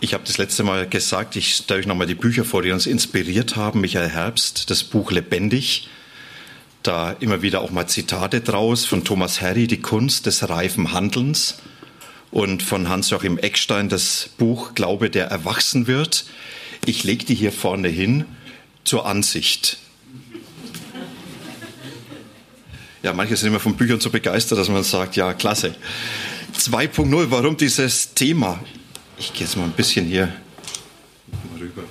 ich habe das letzte Mal gesagt, ich stelle euch nochmal die Bücher vor, die uns inspiriert haben. Michael Herbst, das Buch Lebendig. Da immer wieder auch mal Zitate draus von Thomas Harry, Die Kunst des reifen Handelns. Und von Hans-Joachim Eckstein, das Buch Glaube, der erwachsen wird. Ich lege die hier vorne hin zur Ansicht. Ja, manche sind immer von Büchern so begeistert, dass man sagt, ja, klasse. 2.0, warum dieses Thema? Ich gehe jetzt mal ein bisschen hier rüber.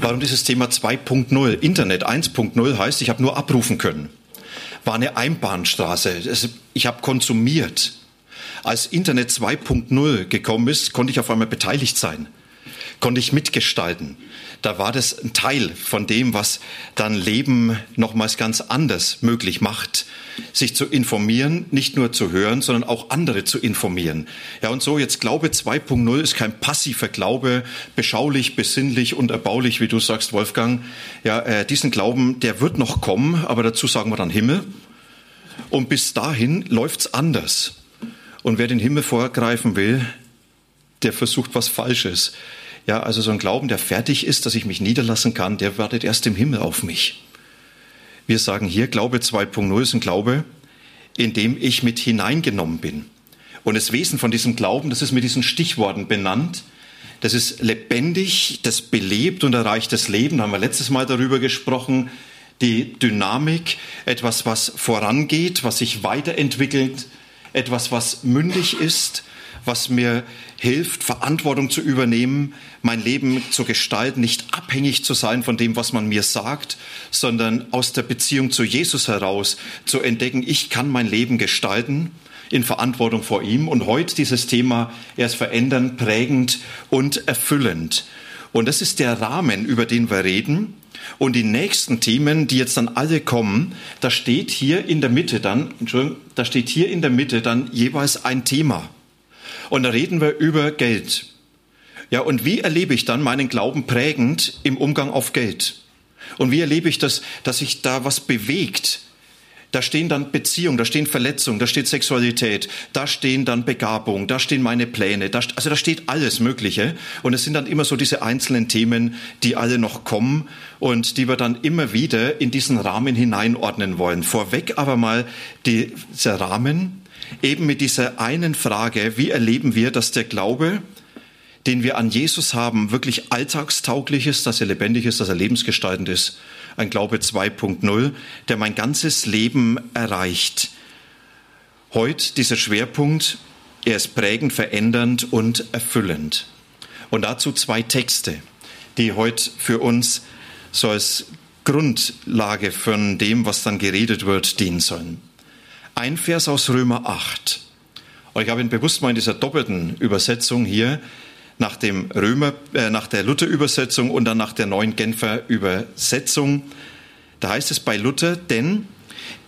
Warum dieses Thema 2.0? Internet 1.0 heißt, ich habe nur abrufen können. War eine Einbahnstraße. Ich habe konsumiert. Als Internet 2.0 gekommen ist, konnte ich auf einmal beteiligt sein, konnte ich mitgestalten da war das ein Teil von dem, was dann Leben nochmals ganz anders möglich macht. Sich zu informieren, nicht nur zu hören, sondern auch andere zu informieren. Ja, und so jetzt Glaube 2.0 ist kein passiver Glaube, beschaulich, besinnlich und erbaulich, wie du sagst, Wolfgang. Ja, äh, diesen Glauben, der wird noch kommen, aber dazu sagen wir dann Himmel. Und bis dahin läuft's anders. Und wer den Himmel vorgreifen will, der versucht was Falsches. Ja, also so ein Glauben, der fertig ist, dass ich mich niederlassen kann, der wartet erst im Himmel auf mich. Wir sagen hier, Glaube 2.0 ist ein Glaube, in dem ich mit hineingenommen bin. Und das Wesen von diesem Glauben, das ist mit diesen Stichworten benannt. Das ist lebendig, das belebt und erreicht das Leben. Da haben wir letztes Mal darüber gesprochen. Die Dynamik, etwas, was vorangeht, was sich weiterentwickelt, etwas, was mündig ist, was mir hilft, Verantwortung zu übernehmen, mein Leben zu gestalten, nicht abhängig zu sein von dem, was man mir sagt, sondern aus der Beziehung zu Jesus heraus zu entdecken, ich kann mein Leben gestalten in Verantwortung vor ihm. Und heute dieses Thema erst verändern, prägend und erfüllend. Und das ist der Rahmen, über den wir reden. Und die nächsten Themen, die jetzt dann alle kommen, da steht hier in der Mitte dann, Entschuldigung, da steht hier in der Mitte dann jeweils ein Thema. Und da reden wir über Geld. Ja, und wie erlebe ich dann meinen Glauben prägend im Umgang auf Geld? Und wie erlebe ich das, dass sich da was bewegt? Da stehen dann Beziehungen, da stehen Verletzungen, da steht Sexualität, da stehen dann Begabung, da stehen meine Pläne, da, also da steht alles Mögliche. Und es sind dann immer so diese einzelnen Themen, die alle noch kommen und die wir dann immer wieder in diesen Rahmen hineinordnen wollen. Vorweg aber mal dieser Rahmen, eben mit dieser einen Frage, wie erleben wir, dass der Glaube, den wir an Jesus haben, wirklich alltagstauglich ist, dass er lebendig ist, dass er lebensgestaltend ist. Ein Glaube 2.0, der mein ganzes Leben erreicht. Heute dieser Schwerpunkt, er ist prägend, verändernd und erfüllend. Und dazu zwei Texte, die heute für uns so als Grundlage von dem, was dann geredet wird, dienen sollen. Ein Vers aus Römer 8. Und ich habe ihn bewusst mal in dieser doppelten Übersetzung hier nach dem Römer, äh, nach der Luther-Übersetzung und dann nach der neuen Genfer Übersetzung. Da heißt es bei Luther, denn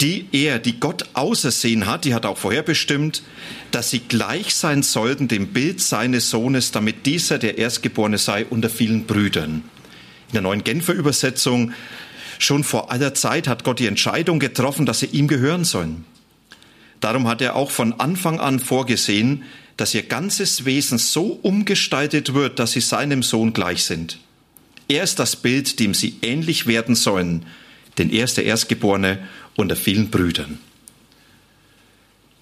die er, die Gott ausersehen hat, die hat auch vorherbestimmt, dass sie gleich sein sollten dem Bild seines Sohnes, damit dieser der Erstgeborene sei unter vielen Brüdern. In der neuen Genfer Übersetzung schon vor aller Zeit hat Gott die Entscheidung getroffen, dass sie ihm gehören sollen. Darum hat er auch von Anfang an vorgesehen, dass ihr ganzes Wesen so umgestaltet wird, dass sie seinem Sohn gleich sind. Er ist das Bild, dem sie ähnlich werden sollen, denn er ist der Erstgeborene unter vielen Brüdern.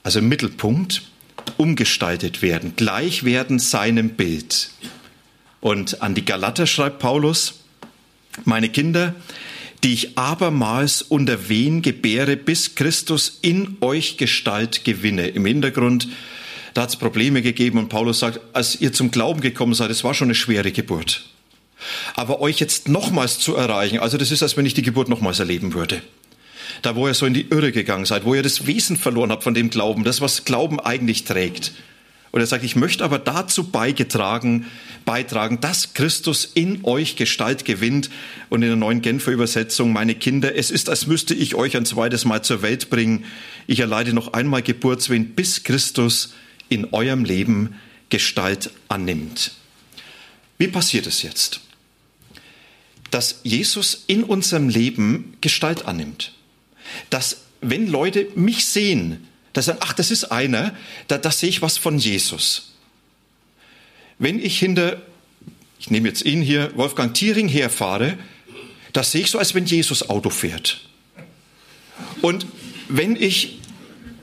Also im Mittelpunkt umgestaltet werden, gleich werden seinem Bild. Und an die Galater schreibt Paulus, meine Kinder, die ich abermals unter wen gebäre, bis Christus in euch Gestalt gewinne. Im Hintergrund, da hat es Probleme gegeben und Paulus sagt, als ihr zum Glauben gekommen seid, es war schon eine schwere Geburt. Aber euch jetzt nochmals zu erreichen, also das ist, als wenn ich die Geburt nochmals erleben würde. Da, wo ihr so in die Irre gegangen seid, wo ihr das Wesen verloren habt von dem Glauben, das, was Glauben eigentlich trägt. Und er sagt, ich möchte aber dazu beigetragen, beitragen, dass Christus in euch Gestalt gewinnt. Und in der neuen Genfer Übersetzung, meine Kinder, es ist, als müsste ich euch ein zweites Mal zur Welt bringen. Ich erleide noch einmal Geburtswehen, bis Christus in eurem Leben Gestalt annimmt. Wie passiert es jetzt? Dass Jesus in unserem Leben Gestalt annimmt. Dass, wenn Leute mich sehen, da sagen, ach, das ist einer, da, da sehe ich was von Jesus. Wenn ich hinter, ich nehme jetzt ihn hier, Wolfgang Thiering herfahre, da sehe ich so, als wenn Jesus Auto fährt. Und wenn ich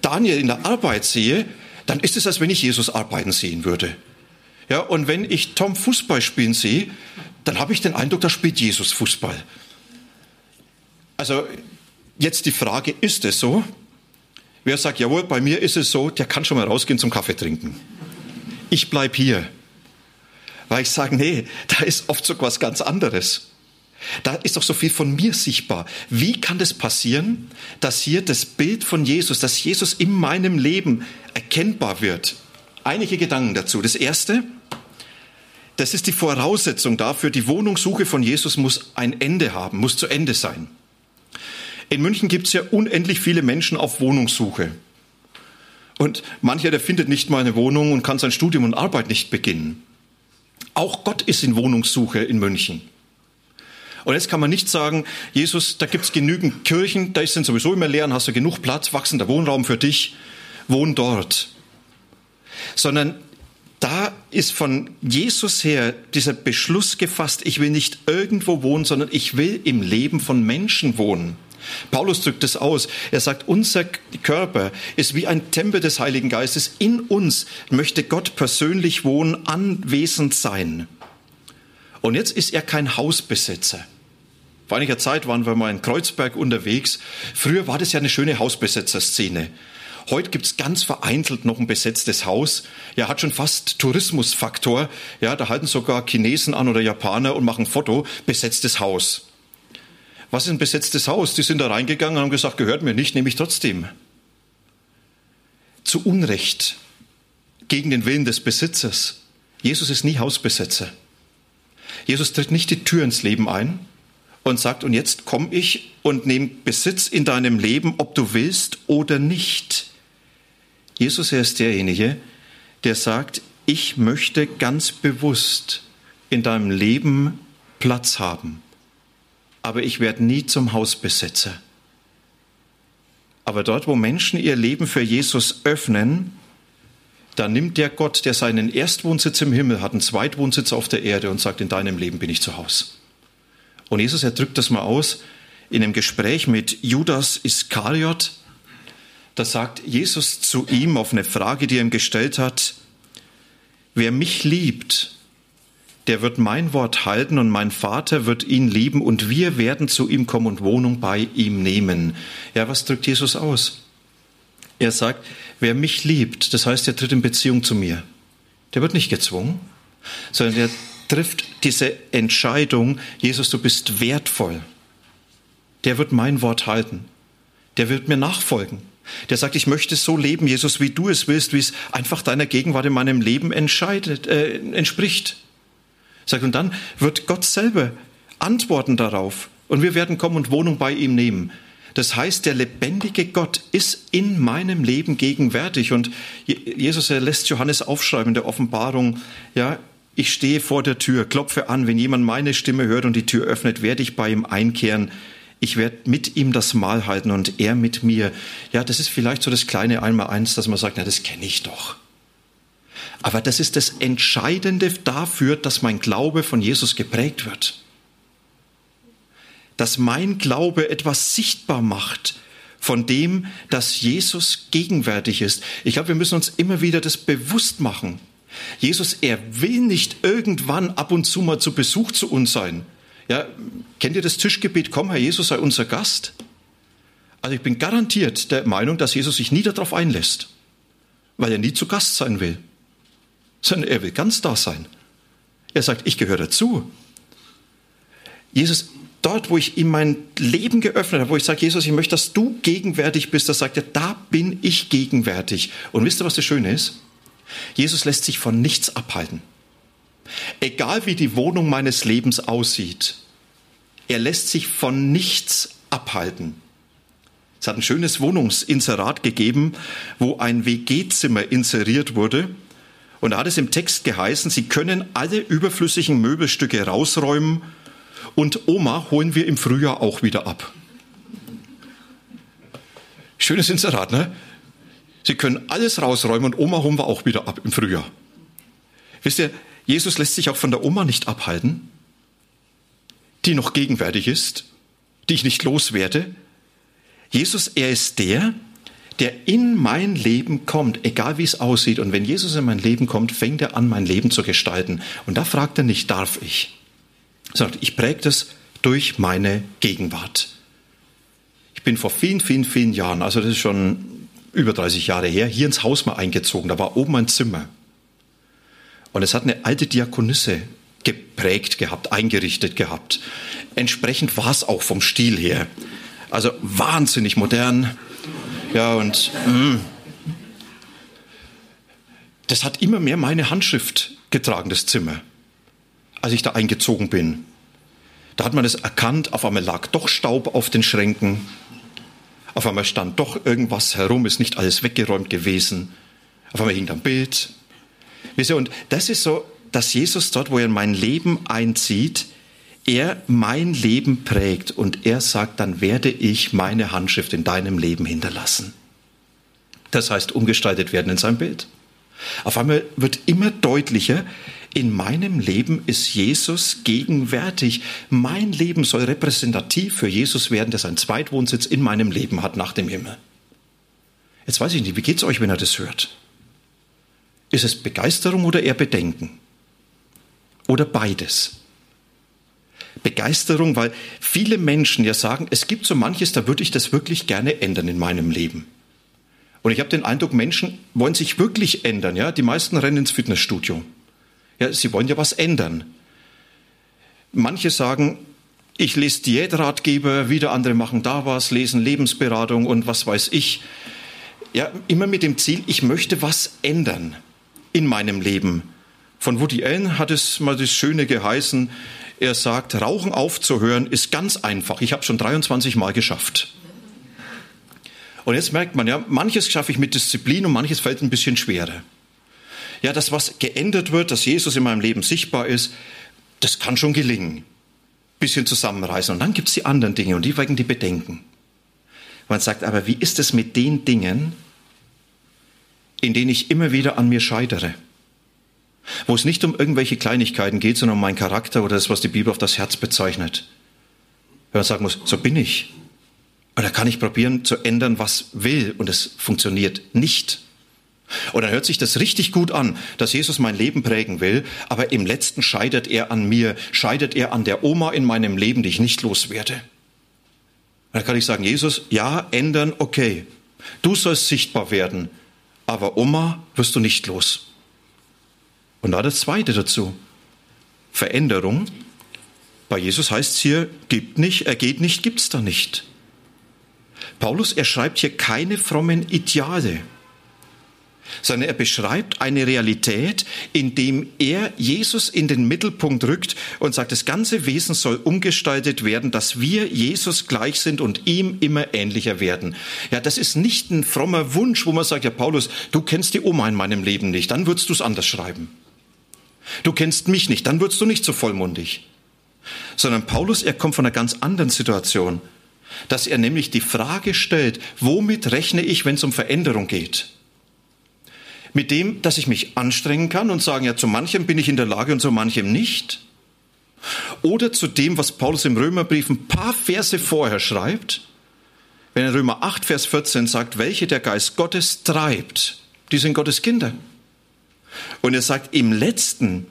Daniel in der Arbeit sehe, dann ist es, als wenn ich Jesus arbeiten sehen würde. Ja, und wenn ich Tom Fußball spielen sehe, dann habe ich den Eindruck, da spielt Jesus Fußball. Also jetzt die Frage, ist es so? Wer sagt, jawohl, bei mir ist es so, der kann schon mal rausgehen zum Kaffee trinken. Ich bleibe hier. Weil ich sage, nee, da ist oft so was ganz anderes. Da ist doch so viel von mir sichtbar. Wie kann das passieren, dass hier das Bild von Jesus, dass Jesus in meinem Leben erkennbar wird? Einige Gedanken dazu. Das erste, das ist die Voraussetzung dafür, die Wohnungssuche von Jesus muss ein Ende haben, muss zu Ende sein. In München gibt es ja unendlich viele Menschen auf Wohnungssuche. Und mancher, der findet nicht mal eine Wohnung und kann sein Studium und Arbeit nicht beginnen. Auch Gott ist in Wohnungssuche in München. Und jetzt kann man nicht sagen, Jesus, da gibt es genügend Kirchen, da sind sowieso immer leer, hast du genug Platz, wachsender Wohnraum für dich, wohn dort. Sondern da ist von Jesus her dieser Beschluss gefasst, ich will nicht irgendwo wohnen, sondern ich will im Leben von Menschen wohnen. Paulus drückt es aus. Er sagt, unser Körper ist wie ein Tempel des Heiligen Geistes. In uns möchte Gott persönlich wohnen, anwesend sein. Und jetzt ist er kein Hausbesetzer. Vor einiger Zeit waren wir mal in Kreuzberg unterwegs. Früher war das ja eine schöne Hausbesetzerszene. Heute gibt es ganz vereinzelt noch ein besetztes Haus. Ja, hat schon fast Tourismusfaktor. Ja, da halten sogar Chinesen an oder Japaner und machen Foto. Besetztes Haus. Was ist ein besetztes Haus? Die sind da reingegangen und haben gesagt, gehört mir nicht, nehme ich trotzdem. Zu Unrecht, gegen den Willen des Besitzers. Jesus ist nie Hausbesetzer. Jesus tritt nicht die Tür ins Leben ein und sagt, und jetzt komme ich und nehme Besitz in deinem Leben, ob du willst oder nicht. Jesus, er ist derjenige, der sagt, ich möchte ganz bewusst in deinem Leben Platz haben aber ich werde nie zum Hausbesetzer. Aber dort, wo Menschen ihr Leben für Jesus öffnen, da nimmt der Gott, der seinen Erstwohnsitz im Himmel hat, einen Zweitwohnsitz auf der Erde und sagt, in deinem Leben bin ich zu Hause. Und Jesus, er drückt das mal aus in einem Gespräch mit Judas Iskariot. Da sagt Jesus zu ihm auf eine Frage, die er ihm gestellt hat, wer mich liebt, der wird mein Wort halten und mein Vater wird ihn lieben und wir werden zu ihm kommen und Wohnung bei ihm nehmen. Ja, was drückt Jesus aus? Er sagt, wer mich liebt, das heißt, er tritt in Beziehung zu mir. Der wird nicht gezwungen, sondern er trifft diese Entscheidung, Jesus, du bist wertvoll. Der wird mein Wort halten. Der wird mir nachfolgen. Der sagt, ich möchte so leben, Jesus, wie du es willst, wie es einfach deiner Gegenwart in meinem Leben entscheidet, äh, entspricht. Sagt, und dann wird Gott selber antworten darauf. Und wir werden kommen und Wohnung bei ihm nehmen. Das heißt, der lebendige Gott ist in meinem Leben gegenwärtig. Und Jesus lässt Johannes aufschreiben in der Offenbarung, ja, ich stehe vor der Tür, klopfe an, wenn jemand meine Stimme hört und die Tür öffnet, werde ich bei ihm einkehren. Ich werde mit ihm das Mahl halten und er mit mir. Ja, das ist vielleicht so das kleine Einmaleins, dass man sagt, na, das kenne ich doch. Aber das ist das Entscheidende dafür, dass mein Glaube von Jesus geprägt wird. Dass mein Glaube etwas sichtbar macht von dem, dass Jesus gegenwärtig ist. Ich glaube, wir müssen uns immer wieder das bewusst machen. Jesus, er will nicht irgendwann ab und zu mal zu Besuch zu uns sein. Ja, kennt ihr das Tischgebet? Komm, Herr Jesus, sei unser Gast. Also ich bin garantiert der Meinung, dass Jesus sich nie darauf einlässt, weil er nie zu Gast sein will sondern er will ganz da sein. Er sagt, ich gehöre dazu. Jesus, dort, wo ich ihm mein Leben geöffnet habe, wo ich sage, Jesus, ich möchte, dass du gegenwärtig bist, da sagt er, da bin ich gegenwärtig. Und wisst ihr, was das Schöne ist? Jesus lässt sich von nichts abhalten. Egal wie die Wohnung meines Lebens aussieht, er lässt sich von nichts abhalten. Es hat ein schönes Wohnungsinserat gegeben, wo ein WG-Zimmer inseriert wurde. Und da hat es im Text geheißen, Sie können alle überflüssigen Möbelstücke rausräumen und Oma holen wir im Frühjahr auch wieder ab. Schönes Inserat, ne? Sie können alles rausräumen und Oma holen wir auch wieder ab im Frühjahr. Wisst ihr, Jesus lässt sich auch von der Oma nicht abhalten, die noch gegenwärtig ist, die ich nicht loswerde. Jesus, er ist der, der in mein Leben kommt, egal wie es aussieht. Und wenn Jesus in mein Leben kommt, fängt er an, mein Leben zu gestalten. Und da fragt er nicht, darf ich? Er sagt, ich präge das durch meine Gegenwart. Ich bin vor vielen, vielen, vielen Jahren, also das ist schon über 30 Jahre her, hier ins Haus mal eingezogen. Da war oben ein Zimmer. Und es hat eine alte Diakonisse geprägt gehabt, eingerichtet gehabt. Entsprechend war es auch vom Stil her. Also wahnsinnig modern. Ja, und mh. Mm. das hat immer mehr meine Handschrift getragen, das Zimmer, als ich da eingezogen bin. Da hat man es erkannt, auf einmal lag doch Staub auf den Schränken. Auf einmal stand doch irgendwas herum, ist nicht alles weggeräumt gewesen. Auf einmal hing da ein Bild. Und das ist so, dass Jesus dort, wo er in mein Leben einzieht, er mein Leben prägt und er sagt, dann werde ich meine Handschrift in deinem Leben hinterlassen. Das heißt, umgestaltet werden in sein Bild. Auf einmal wird immer deutlicher, in meinem Leben ist Jesus gegenwärtig. Mein Leben soll repräsentativ für Jesus werden, der seinen Zweitwohnsitz in meinem Leben hat nach dem Himmel. Jetzt weiß ich nicht, wie geht es euch, wenn ihr das hört? Ist es Begeisterung oder eher Bedenken? Oder beides? Begeisterung, weil viele Menschen ja sagen, es gibt so manches, da würde ich das wirklich gerne ändern in meinem Leben. Und ich habe den Eindruck, Menschen wollen sich wirklich ändern. Ja, die meisten rennen ins Fitnessstudio. Ja, sie wollen ja was ändern. Manche sagen, ich lese Diätratgeber, wieder andere machen da was, lesen Lebensberatung und was weiß ich. Ja, immer mit dem Ziel, ich möchte was ändern in meinem Leben. Von Woody Allen hat es mal das Schöne geheißen. Er sagt, Rauchen aufzuhören ist ganz einfach. Ich habe schon 23 Mal geschafft. Und jetzt merkt man ja, manches schaffe ich mit Disziplin und manches fällt ein bisschen schwerer ja, das, was geändert wird, dass Jesus in meinem Leben sichtbar ist, das kann schon gelingen. Bisschen zusammenreißen. Und dann gibt es die anderen Dinge und die wecken die Bedenken. Man sagt, aber wie ist es mit den Dingen, in denen ich immer wieder an mir scheitere? Wo es nicht um irgendwelche Kleinigkeiten geht, sondern um meinen Charakter oder das, was die Bibel auf das Herz bezeichnet. Wenn man sagen muss, so bin ich. Und da kann ich probieren zu ändern, was will, und es funktioniert nicht. Und dann hört sich das richtig gut an, dass Jesus mein Leben prägen will, aber im letzten scheitert er an mir, scheitert er an der Oma in meinem Leben, die ich nicht loswerde. Dann kann ich sagen, Jesus, ja, ändern, okay. Du sollst sichtbar werden, aber Oma wirst du nicht los. Und da das Zweite dazu. Veränderung. Bei Jesus heißt es hier, gibt nicht, er geht nicht, gibt's da nicht. Paulus, er schreibt hier keine frommen Ideale sondern er beschreibt eine Realität, in dem er Jesus in den Mittelpunkt rückt und sagt, das ganze Wesen soll umgestaltet werden, dass wir Jesus gleich sind und ihm immer ähnlicher werden. Ja, das ist nicht ein frommer Wunsch, wo man sagt, ja Paulus, du kennst die Oma in meinem Leben nicht, dann würdest du es anders schreiben. Du kennst mich nicht, dann würdest du nicht so vollmundig. Sondern Paulus, er kommt von einer ganz anderen Situation, dass er nämlich die Frage stellt, womit rechne ich, wenn es um Veränderung geht? mit dem, dass ich mich anstrengen kann und sagen, ja, zu manchem bin ich in der Lage und zu manchem nicht. Oder zu dem, was Paulus im Römerbrief ein paar Verse vorher schreibt, wenn er Römer 8, Vers 14 sagt, welche der Geist Gottes treibt, die sind Gottes Kinder. Und er sagt, im letzten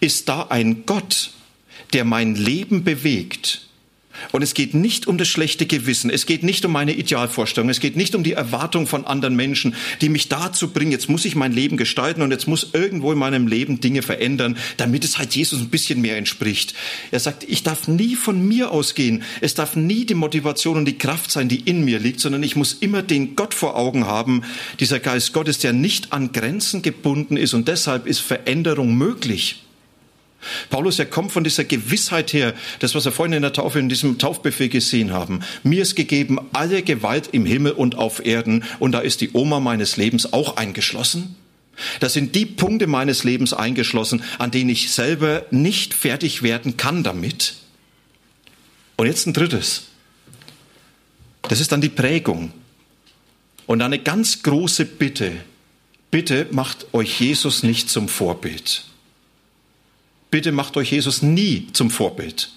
ist da ein Gott, der mein Leben bewegt Und es geht nicht um das schlechte Gewissen, es geht nicht um meine Idealvorstellung, es geht nicht um die Erwartung von anderen Menschen, die mich dazu bringen, jetzt muss ich mein Leben gestalten und jetzt muss irgendwo in meinem Leben Dinge verändern, damit es halt Jesus ein bisschen mehr entspricht. Er sagt, ich darf nie von mir ausgehen, es darf nie die Motivation und die Kraft sein, die in mir liegt, sondern ich muss immer den Gott vor Augen haben, dieser Geist Gottes, der nicht an Grenzen gebunden ist und deshalb ist Veränderung möglich. Paulus, er kommt von dieser Gewissheit her, das, was wir vorhin in der Taufe, in diesem Taufbefehl gesehen haben. Mir ist gegeben alle Gewalt im Himmel und auf Erden und da ist die Oma meines Lebens auch eingeschlossen. Das sind die Punkte meines Lebens eingeschlossen, an denen ich selber nicht fertig werden kann damit. Und jetzt ein drittes. Das ist dann die Prägung. Und eine ganz große Bitte. Bitte macht euch Jesus nicht zum Vorbild bitte macht euch Jesus nie zum Vorbild.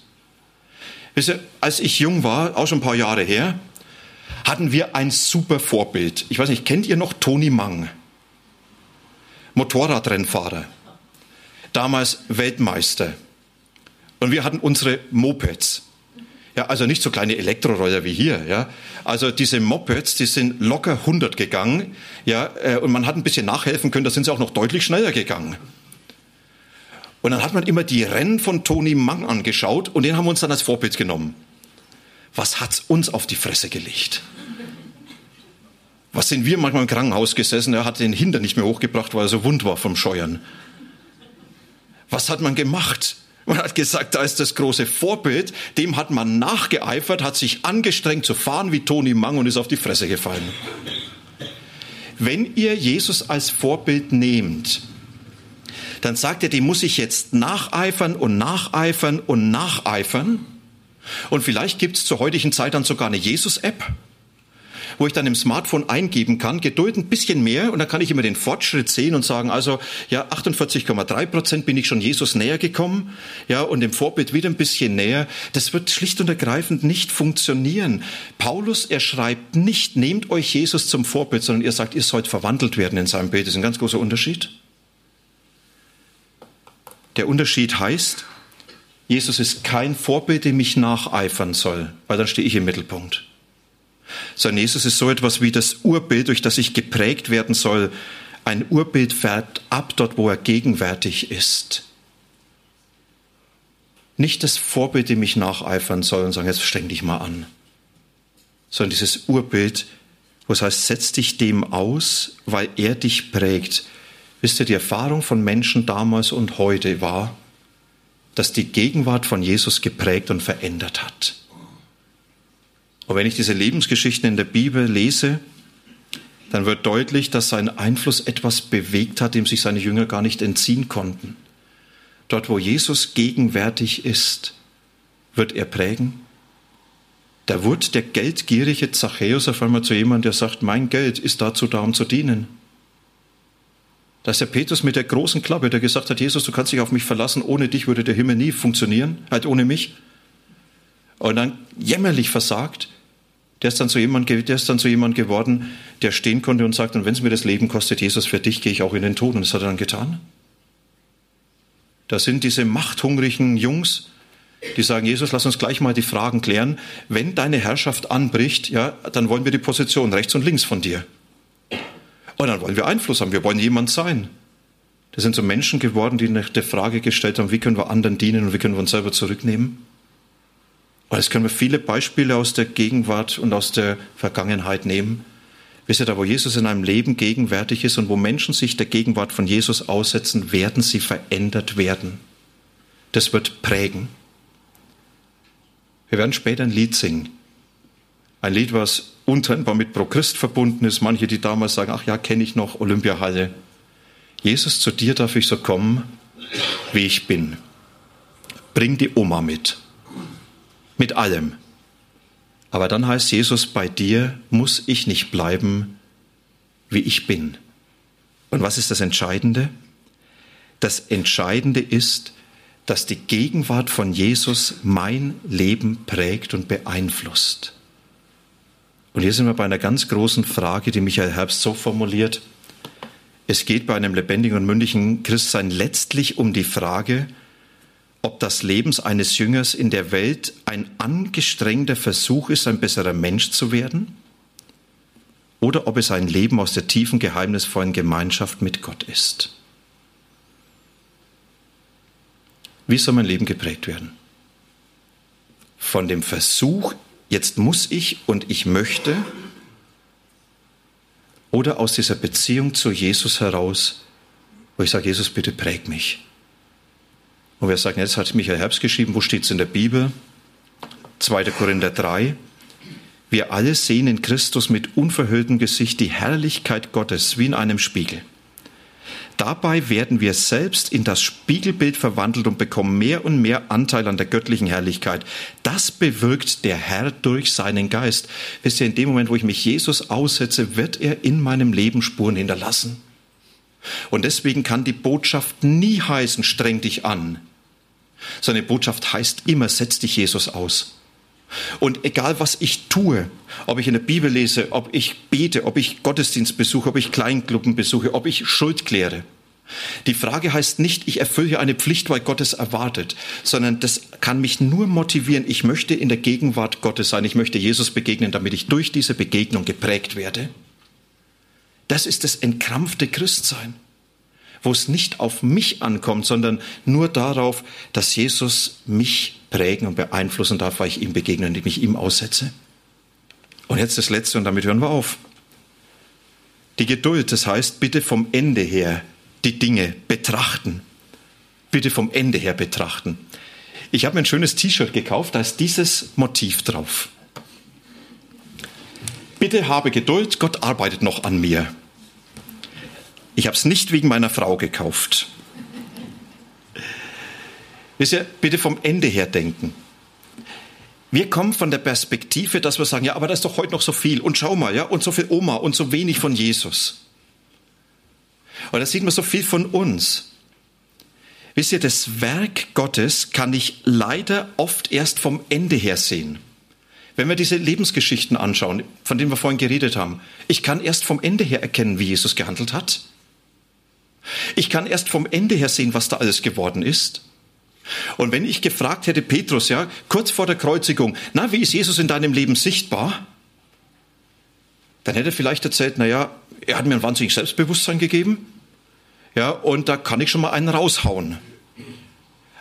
Wisst ihr, als ich jung war, auch schon ein paar Jahre her, hatten wir ein super Vorbild. Ich weiß nicht, kennt ihr noch Toni Mang? Motorradrennfahrer. Damals Weltmeister. Und wir hatten unsere Mopeds. Ja, also nicht so kleine Elektroroller wie hier, ja. Also diese Mopeds, die sind locker 100 gegangen, ja, äh, und man hat ein bisschen nachhelfen können, da sind sie auch noch deutlich schneller gegangen. Und dann hat man immer die Rennen von Toni Mang angeschaut und den haben wir uns dann als Vorbild genommen. Was hat's uns auf die Fresse gelegt? Was sind wir manchmal im Krankenhaus gesessen? Er hat den Hintern nicht mehr hochgebracht, weil er so wund war vom Scheuern. Was hat man gemacht? Man hat gesagt, da ist das große Vorbild, dem hat man nachgeeifert, hat sich angestrengt zu fahren wie Toni Mang und ist auf die Fresse gefallen. Wenn ihr Jesus als Vorbild nehmt, dann sagt er, die muss ich jetzt nacheifern und nacheifern und nacheifern. Und vielleicht gibt es zur heutigen Zeit dann sogar eine Jesus-App, wo ich dann im Smartphone eingeben kann, Geduld ein bisschen mehr und dann kann ich immer den Fortschritt sehen und sagen, also ja, 48,3 Prozent bin ich schon Jesus näher gekommen, ja, und dem Vorbild wieder ein bisschen näher. Das wird schlicht und ergreifend nicht funktionieren. Paulus, er schreibt nicht, nehmt euch Jesus zum Vorbild, sondern er sagt, ihr sollt verwandelt werden in seinem Bild. Das ist ein ganz großer Unterschied. Der Unterschied heißt, Jesus ist kein Vorbild, dem ich nacheifern soll, weil dann stehe ich im Mittelpunkt. Sondern Jesus ist so etwas wie das Urbild, durch das ich geprägt werden soll. Ein Urbild fährt ab dort, wo er gegenwärtig ist. Nicht das Vorbild, dem ich nacheifern soll und sagen, jetzt streng dich mal an. Sondern dieses Urbild, wo es heißt, setz dich dem aus, weil er dich prägt. Wisst ihr, die Erfahrung von Menschen damals und heute war, dass die Gegenwart von Jesus geprägt und verändert hat. Und wenn ich diese Lebensgeschichten in der Bibel lese, dann wird deutlich, dass sein Einfluss etwas bewegt hat, dem sich seine Jünger gar nicht entziehen konnten. Dort, wo Jesus gegenwärtig ist, wird er prägen. Da wird der geldgierige Zachäus auf einmal zu jemandem, der sagt, mein Geld ist dazu da, um zu dienen. Da ist der Petrus mit der großen Klappe, der gesagt hat, Jesus, du kannst dich auf mich verlassen, ohne dich würde der Himmel nie funktionieren, halt ohne mich. Und dann jämmerlich versagt, der ist dann zu jemand, der ist dann zu jemand geworden, der stehen konnte und sagt, und wenn es mir das Leben kostet, Jesus, für dich gehe ich auch in den Tod. Und das hat er dann getan. Da sind diese machthungrigen Jungs, die sagen, Jesus, lass uns gleich mal die Fragen klären. Wenn deine Herrschaft anbricht, ja, dann wollen wir die Position rechts und links von dir. Und dann wollen wir Einfluss haben, wir wollen jemand sein. Das sind so Menschen geworden, die nach der Frage gestellt haben, wie können wir anderen dienen und wie können wir uns selber zurücknehmen. Und jetzt können wir viele Beispiele aus der Gegenwart und aus der Vergangenheit nehmen. Wisst ihr, da wo Jesus in einem Leben gegenwärtig ist und wo Menschen sich der Gegenwart von Jesus aussetzen, werden sie verändert werden. Das wird prägen. Wir werden später ein Lied singen. Ein Lied, was untrennbar mit Pro Christ verbunden ist. Manche, die damals sagen, ach ja, kenne ich noch, Olympiahalle. Jesus, zu dir darf ich so kommen, wie ich bin. Bring die Oma mit. Mit allem. Aber dann heißt Jesus, bei dir muss ich nicht bleiben, wie ich bin. Und was ist das Entscheidende? Das Entscheidende ist, dass die Gegenwart von Jesus mein Leben prägt und beeinflusst. Und hier sind wir bei einer ganz großen Frage, die Michael Herbst so formuliert. Es geht bei einem lebendigen und mündigen Christsein letztlich um die Frage, ob das Leben eines Jüngers in der Welt ein angestrengter Versuch ist, ein besserer Mensch zu werden, oder ob es ein Leben aus der tiefen, geheimnisvollen Gemeinschaft mit Gott ist. Wie soll mein Leben geprägt werden? Von dem Versuch, jetzt muss ich und ich möchte, oder aus dieser Beziehung zu Jesus heraus, wo ich sage, Jesus, bitte präg mich. Und wir sagen, jetzt hat Michael Herbst geschrieben, wo steht es in der Bibel? 2. Korinther 3. Wir alle sehen in Christus mit unverhülltem Gesicht die Herrlichkeit Gottes wie in einem Spiegel. Dabei werden wir selbst in das Spiegelbild verwandelt und bekommen mehr und mehr Anteil an der göttlichen Herrlichkeit. Das bewirkt der Herr durch seinen Geist. Wisst ihr, in dem Moment, wo ich mich Jesus aussetze, wird er in meinem Leben Spuren hinterlassen. Und deswegen kann die Botschaft nie heißen, streng dich an. Die Botschaft heißt immer, setz dich Jesus aus. Und egal was ich tue, ob ich in der Bibel lese, ob ich bete, ob ich Gottesdienst besuche, ob ich Kleingruppen besuche, ob ich Schuld kläre. Die Frage heißt nicht, ich erfülle eine Pflicht, weil Gott es erwartet, sondern das kann mich nur motivieren. Ich möchte in der Gegenwart Gottes sein. Ich möchte Jesus begegnen, damit ich durch diese Begegnung geprägt werde. Das ist das entkrampfte Christsein, wo es nicht auf mich ankommt, sondern nur darauf, dass Jesus mich prägen und beeinflussen darf, weil ich ihm begegne, indem ich ihm aussetze. Und jetzt das Letzte und damit hören wir auf. Die Geduld, das heißt, bitte vom Ende her die Dinge betrachten. Bitte vom Ende her betrachten. Ich habe mir ein schönes T-Shirt gekauft, da ist dieses Motiv drauf. Bitte habe Geduld, Gott arbeitet noch an mir. Ich habe es nicht wegen meiner Frau gekauft. Wisst ihr, bitte vom Ende her denken. Wir kommen von der Perspektive, dass wir sagen, ja, aber da ist doch heute noch so viel und schau mal, ja, und so viel Oma und so wenig von Jesus. Und da sieht man so viel von uns. Wisst ihr, das Werk Gottes kann ich leider oft erst vom Ende her sehen. Wenn wir diese Lebensgeschichten anschauen, von denen wir vorhin geredet haben, ich kann erst vom Ende her erkennen, wie Jesus gehandelt hat. Ich kann erst vom Ende her sehen, was da alles geworden ist. Und wenn ich gefragt hätte, Petrus, ja, kurz vor der Kreuzigung, na, wie ist Jesus in deinem Leben sichtbar? Dann hätte er vielleicht erzählt, na ja, er hat mir ein wahnsinniges Selbstbewusstsein gegeben. Ja, und da kann ich schon mal einen raushauen.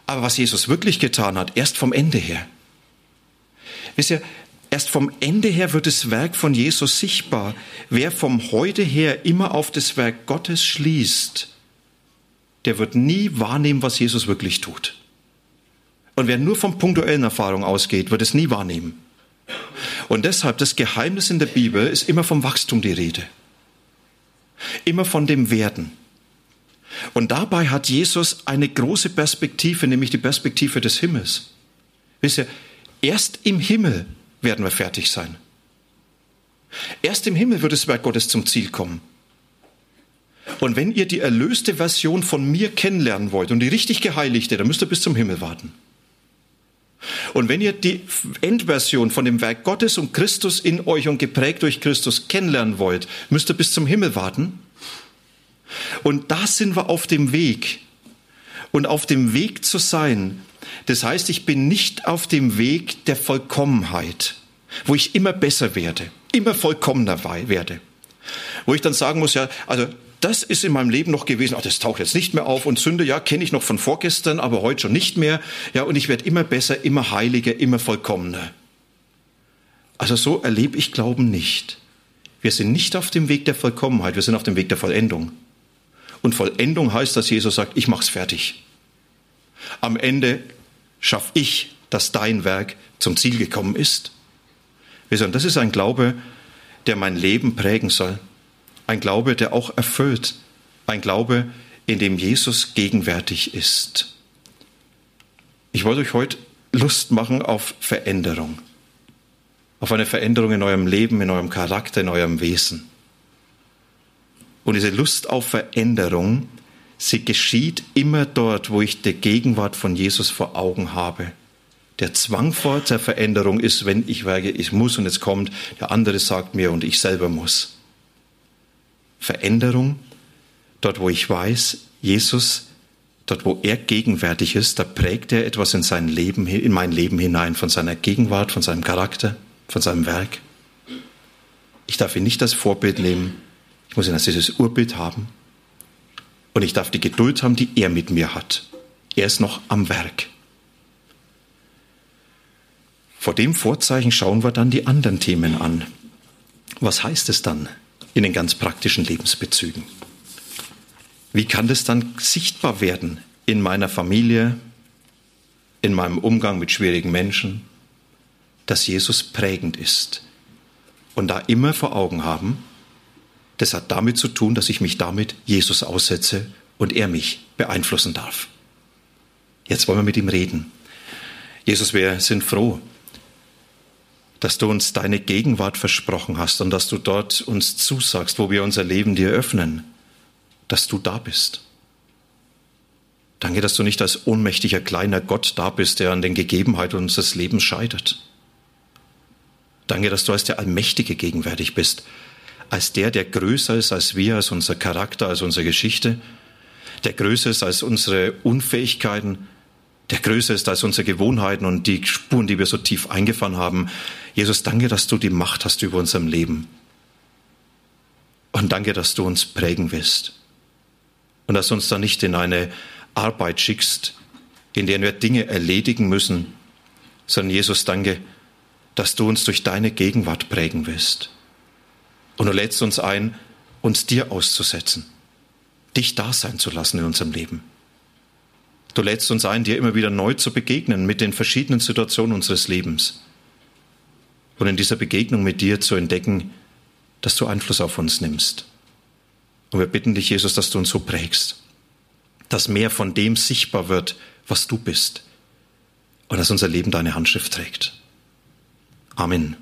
Aber was Jesus wirklich getan hat, erst vom Ende her. Wisst ihr, erst vom Ende her wird das Werk von Jesus sichtbar. Wer vom Heute her immer auf das Werk Gottes schließt, der wird nie wahrnehmen, was Jesus wirklich tut. Und wer nur von punktuellen Erfahrungen ausgeht, wird es nie wahrnehmen. Und deshalb, das Geheimnis in der Bibel ist immer vom Wachstum die Rede. Immer von dem Werden. Und dabei hat Jesus eine große Perspektive, nämlich die Perspektive des Himmels. Wisst ihr, erst im Himmel werden wir fertig sein. Erst im Himmel wird das Werk Gottes zum Ziel kommen. Und wenn ihr die erlöste Version von mir kennenlernen wollt und die richtig geheiligte, dann müsst ihr bis zum Himmel warten. Und wenn ihr die Endversion von dem Werk Gottes und Christus in euch und geprägt durch Christus kennenlernen wollt, müsst ihr bis zum Himmel warten. Und da sind wir auf dem Weg. Und auf dem Weg zu sein, das heißt, ich bin nicht auf dem Weg der Vollkommenheit, wo ich immer besser werde, immer vollkommener werde. Wo ich dann sagen muss, ja, also das ist in meinem Leben noch gewesen, ach, das taucht jetzt nicht mehr auf und Sünde, ja, kenne ich noch von vorgestern, aber heute schon nicht mehr. Ja, und ich werde immer besser, immer heiliger, immer vollkommener. Also so erlebe ich Glauben nicht. Wir sind nicht auf dem Weg der Vollkommenheit, wir sind auf dem Weg der Vollendung. Und Vollendung heißt, dass Jesus sagt, ich mach's fertig. Am Ende schaffe ich, dass dein Werk zum Ziel gekommen ist. Wir das ist ein Glaube, der mein Leben prägen soll. Ein Glaube, der auch erfüllt. Ein Glaube, in dem Jesus gegenwärtig ist. Ich wollte euch heute Lust machen auf Veränderung. Auf eine Veränderung in eurem Leben, in eurem Charakter, in eurem Wesen. Und diese Lust auf Veränderung, sie geschieht immer dort, wo ich die Gegenwart von Jesus vor Augen habe. Der Zwang vor der Veränderung ist, wenn ich werke, ich muss und es kommt, der andere sagt mir und ich selber muss. Veränderung, dort wo ich weiß, Jesus dort wo er gegenwärtig ist, da prägt er etwas in sein Leben, in mein Leben hinein, von seiner Gegenwart, von seinem Charakter, von seinem Werk. Ich darf ihn nicht als Vorbild nehmen, ich muss ihn als dieses Urbild haben. Und ich darf die Geduld haben, die er mit mir hat. Er ist noch am Werk. Vor dem Vorzeichen schauen wir dann die anderen Themen an. Was heißt es dann in den ganz praktischen Lebensbezügen? Wie kann das dann sichtbar werden in meiner Familie, in meinem Umgang mit schwierigen Menschen, dass Jesus prägend ist? Und da immer vor Augen haben, das hat damit zu tun, dass ich mich damit Jesus aussetze und er mich beeinflussen darf. Jetzt wollen wir mit ihm reden. Jesus, wir sind froh, dass du uns deine Gegenwart versprochen hast und dass du dort uns zusagst, wo wir unser Leben dir öffnen, dass du da bist. Danke, dass du nicht als ohnmächtiger kleiner Gott da bist, der an den Gegebenheiten unseres Lebens scheitert. Danke, dass du als der Allmächtige gegenwärtig bist, als der, der größer ist als wir, als unser Charakter, als unsere Geschichte, der größer ist als unsere Unfähigkeiten, der größer ist als unsere Gewohnheiten und die Spuren, die wir so tief eingefahren haben. Jesus, danke, dass du die Macht hast über unserem Leben. Und danke, dass du uns prägen willst. Und dass du uns da nicht in eine Arbeit schickst, in der wir Dinge erledigen müssen, sondern Jesus, danke, dass du uns durch deine Gegenwart prägen willst. Und du lädst uns ein, uns dir auszusetzen, dich da sein zu lassen in unserem Leben. Du lädst uns ein, dir immer wieder neu zu begegnen mit den verschiedenen Situationen unseres Lebens. Und in dieser Begegnung mit dir zu entdecken, dass du Einfluss auf uns nimmst. Und wir bitten dich, Jesus, dass du uns so prägst, dass mehr von dem sichtbar wird, was du bist. Und dass unser Leben deine Handschrift trägt. Amen.